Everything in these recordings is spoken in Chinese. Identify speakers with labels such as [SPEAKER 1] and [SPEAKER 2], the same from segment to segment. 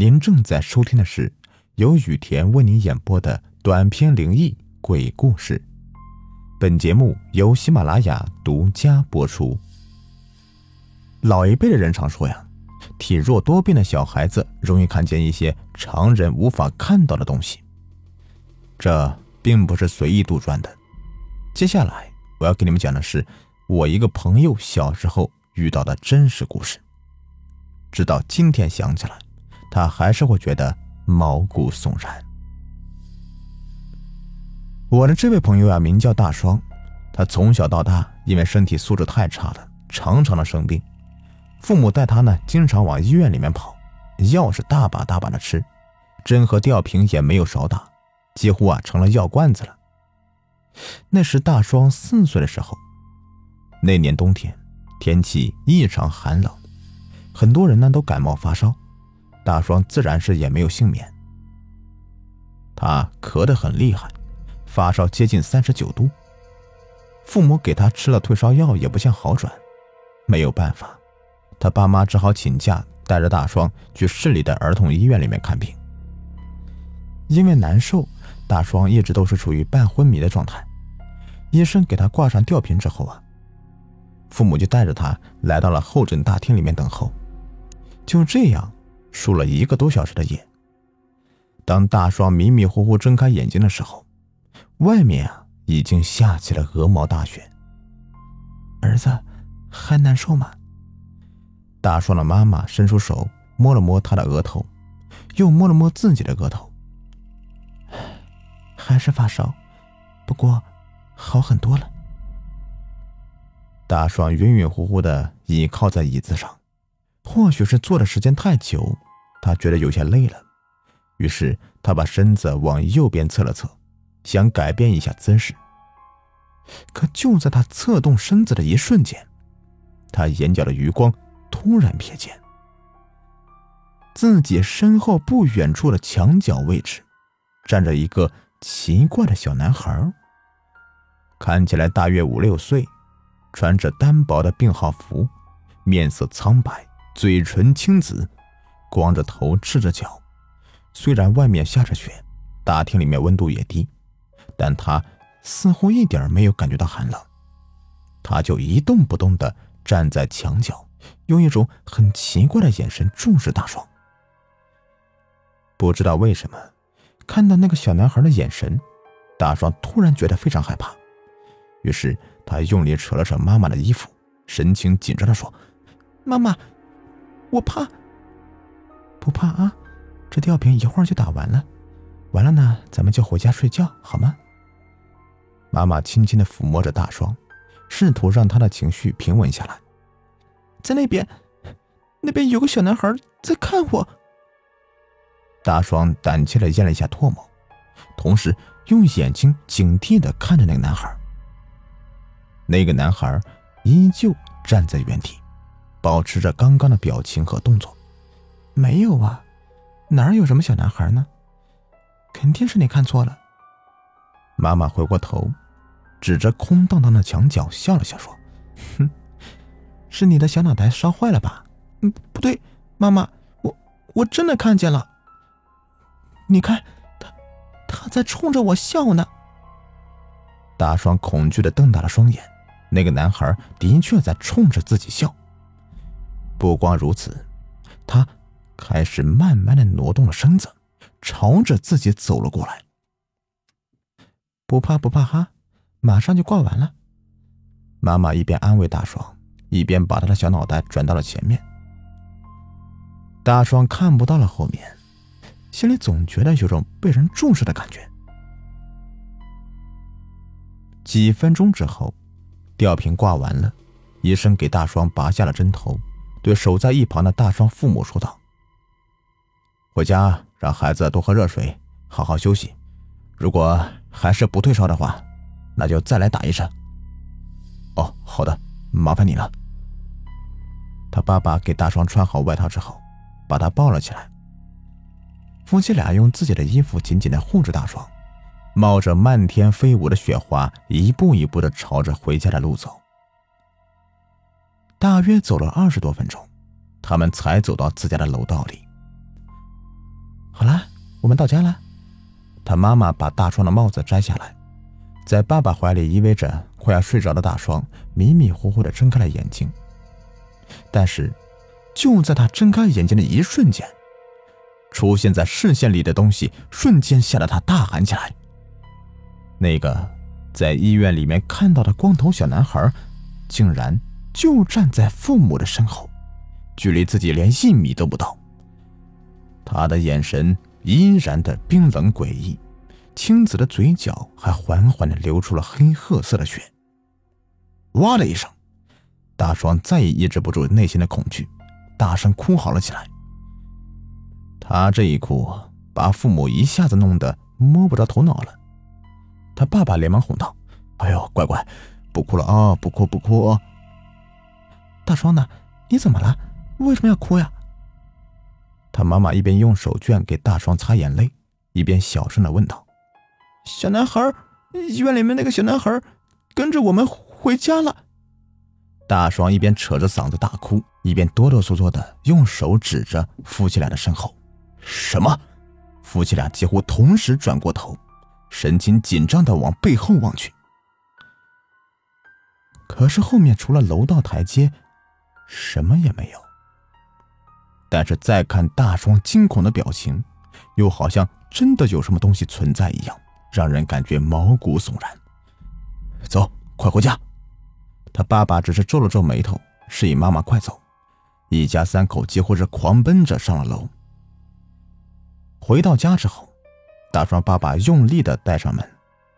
[SPEAKER 1] 您正在收听的是由雨田为您演播的短篇灵异鬼故事。本节目由喜马拉雅独家播出。老一辈的人常说呀，体弱多病的小孩子容易看见一些常人无法看到的东西。这并不是随意杜撰的。接下来我要给你们讲的是我一个朋友小时候遇到的真实故事。直到今天想起来。他还是会觉得毛骨悚然。我的这位朋友啊，名叫大双，他从小到大因为身体素质太差了，常常的生病。父母带他呢，经常往医院里面跑，药是大把大把的吃，针和吊瓶也没有少打，几乎啊成了药罐子了。那是大双四岁的时候，那年冬天，天气异常寒冷，很多人呢都感冒发烧。大双自然是也没有幸免，他咳得很厉害，发烧接近三十九度。父母给他吃了退烧药也不见好转，没有办法，他爸妈只好请假带着大双去市里的儿童医院里面看病。因为难受，大双一直都是处于半昏迷的状态。医生给他挂上吊瓶之后啊，父母就带着他来到了候诊大厅里面等候。就这样。输了一个多小时的夜，当大双迷迷糊糊睁开眼睛的时候，外面啊已经下起了鹅毛大雪。儿子，还难受吗？大双的妈妈伸出手摸了摸他的额头，又摸了摸自己的额头，还是发烧，不过好很多了。大双晕晕乎乎的倚靠在椅子上。或许是坐的时间太久，他觉得有些累了，于是他把身子往右边侧了侧，想改变一下姿势。可就在他侧动身子的一瞬间，他眼角的余光突然瞥见，自己身后不远处的墙角位置，站着一个奇怪的小男孩，看起来大约五六岁，穿着单薄的病号服，面色苍白。嘴唇青紫，光着头，赤着脚。虽然外面下着雪，大厅里面温度也低，但他似乎一点没有感觉到寒冷。他就一动不动地站在墙角，用一种很奇怪的眼神注视大双。不知道为什么，看到那个小男孩的眼神，大双突然觉得非常害怕。于是他用力扯了扯妈妈的衣服，神情紧张地说：“妈妈。”我怕，不怕啊！这吊瓶一会儿就打完了，完了呢，咱们就回家睡觉好吗？妈妈轻轻的抚摸着大双，试图让他的情绪平稳下来。在那边，那边有个小男孩在看我。大双胆怯的咽了一下唾沫，同时用眼睛警惕的看着那个男孩。那个男孩依旧站在原地。保持着刚刚的表情和动作，没有啊，哪有什么小男孩呢？肯定是你看错了。妈妈回过头，指着空荡荡的墙角笑了笑，说：“哼，是你的小脑袋烧坏了吧？”“嗯，不对，妈妈，我我真的看见了。你看，他他在冲着我笑呢。”大双恐惧的瞪大了双眼，那个男孩的确在冲着自己笑。不光如此，他开始慢慢的挪动了身子，朝着自己走了过来。不怕不怕哈，马上就挂完了。妈妈一边安慰大双，一边把他的小脑袋转到了前面。大双看不到了后面，心里总觉得有种被人重视的感觉。几分钟之后，吊瓶挂完了，医生给大双拔下了针头。对守在一旁的大双父母说道：“回家让孩子多喝热水，好好休息。如果还是不退烧的话，那就再来打一针。”“哦，好的，麻烦你了。”他爸爸给大双穿好外套之后，把他抱了起来。夫妻俩用自己的衣服紧紧的护着大双，冒着漫天飞舞的雪花，一步一步的朝着回家的路走。大约走了二十多分钟，他们才走到自家的楼道里。好啦我们到家了。他妈妈把大双的帽子摘下来，在爸爸怀里依偎着快要睡着的大双，迷迷糊糊的睁开了眼睛。但是，就在他睁开眼睛的一瞬间，出现在视线里的东西瞬间吓得他大喊起来。那个在医院里面看到的光头小男孩，竟然就站在父母的身后，距离自己连一米都不到。他的眼神。阴然的冰冷诡异，青子的嘴角还缓缓的流出了黑褐色的血。哇的一声，大双再也抑制不住内心的恐惧，大声哭嚎了起来。他这一哭，把父母一下子弄得摸不着头脑了。他爸爸连忙哄道：“哎呦，乖乖，不哭了啊，不哭不哭。”大双呢？你怎么了？为什么要哭呀？他妈妈一边用手绢给大双擦眼泪，一边小声的问道：“小男孩，医院里面那个小男孩，跟着我们回家了。”大双一边扯着嗓子大哭，一边哆哆嗦嗦的用手指着夫妻俩的身后。什么？夫妻俩几乎同时转过头，神情紧张的往背后望去。可是后面除了楼道台阶，什么也没有。但是再看大双惊恐的表情，又好像真的有什么东西存在一样，让人感觉毛骨悚然。走，快回家！他爸爸只是皱了皱眉头，示意妈妈快走。一家三口几乎是狂奔着上了楼。回到家之后，大双爸爸用力的带上门，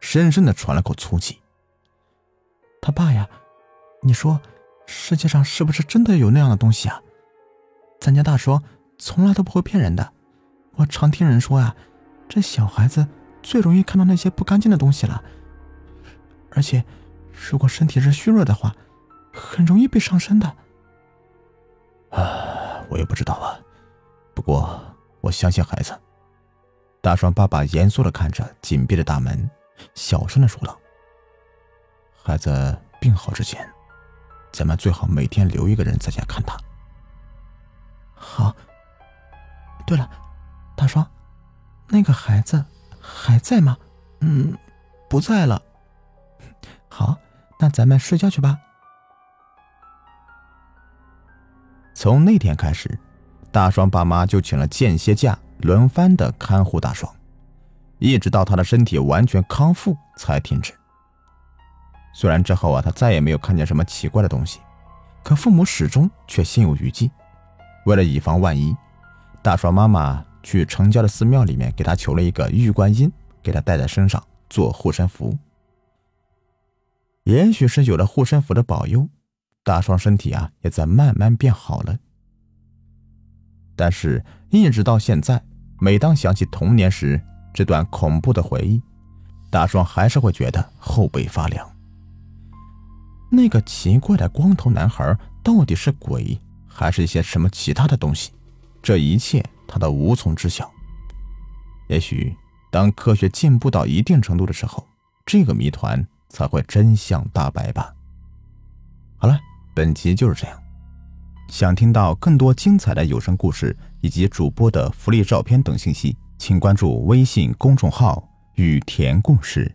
[SPEAKER 1] 深深的喘了口粗气。他爸呀，你说，世界上是不是真的有那样的东西啊？咱家大双从来都不会骗人的，我常听人说呀，这小孩子最容易看到那些不干净的东西了，而且如果身体是虚弱的话，很容易被上身的。啊，我也不知道啊，不过我相信孩子。大双爸爸严肃的看着紧闭的大门，小声的说道：“孩子病好之前，咱们最好每天留一个人在家看他。”好。对了，大双，那个孩子还在吗？嗯，不在了。好，那咱们睡觉去吧。从那天开始，大双爸妈就请了间歇假，轮番的看护大双，一直到他的身体完全康复才停止。虽然之后啊，他再也没有看见什么奇怪的东西，可父母始终却心有余悸。为了以防万一，大双妈妈去城郊的寺庙里面给他求了一个玉观音，给他带在身上做护身符。也许是有了护身符的保佑，大双身体啊也在慢慢变好了。但是，一直到现在，每当想起童年时这段恐怖的回忆，大双还是会觉得后背发凉。那个奇怪的光头男孩到底是鬼？还是一些什么其他的东西，这一切他都无从知晓。也许当科学进步到一定程度的时候，这个谜团才会真相大白吧。好了，本集就是这样。想听到更多精彩的有声故事以及主播的福利照片等信息，请关注微信公众号“雨田故事”。